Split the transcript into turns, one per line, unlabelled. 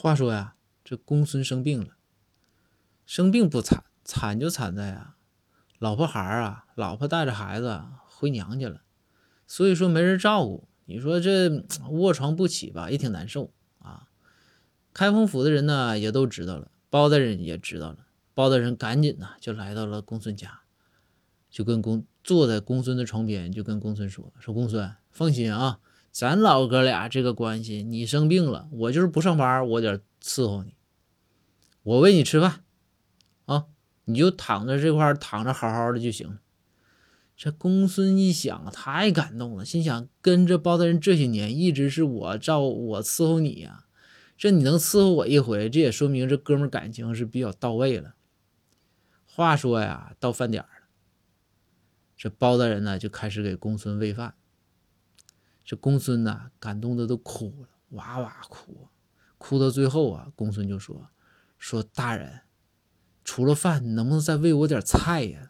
话说呀，这公孙生病了，生病不惨，惨就惨在啊，老婆孩儿啊，老婆带着孩子回娘家了，所以说没人照顾。你说这卧床不起吧，也挺难受啊。开封府的人呢，也都知道了，包大人也知道了，包大人赶紧呢就来到了公孙家，就跟公坐在公孙的床边，就跟公孙说：“说公孙，放心啊。”咱老哥俩这个关系，你生病了，我就是不上班，我得伺候你，我喂你吃饭，啊，你就躺在这块躺着好好的就行。这公孙一想，太感动了，心想跟着包大人这些年，一直是我照我伺候你呀，这你能伺候我一回，这也说明这哥们感情是比较到位了。话说呀，到饭点了，这包大人呢就开始给公孙喂饭。这公孙呐，感动的都哭了，哇哇哭，哭到最后啊，公孙就说：“说大人，除了饭，你能不能再喂我点菜呀？”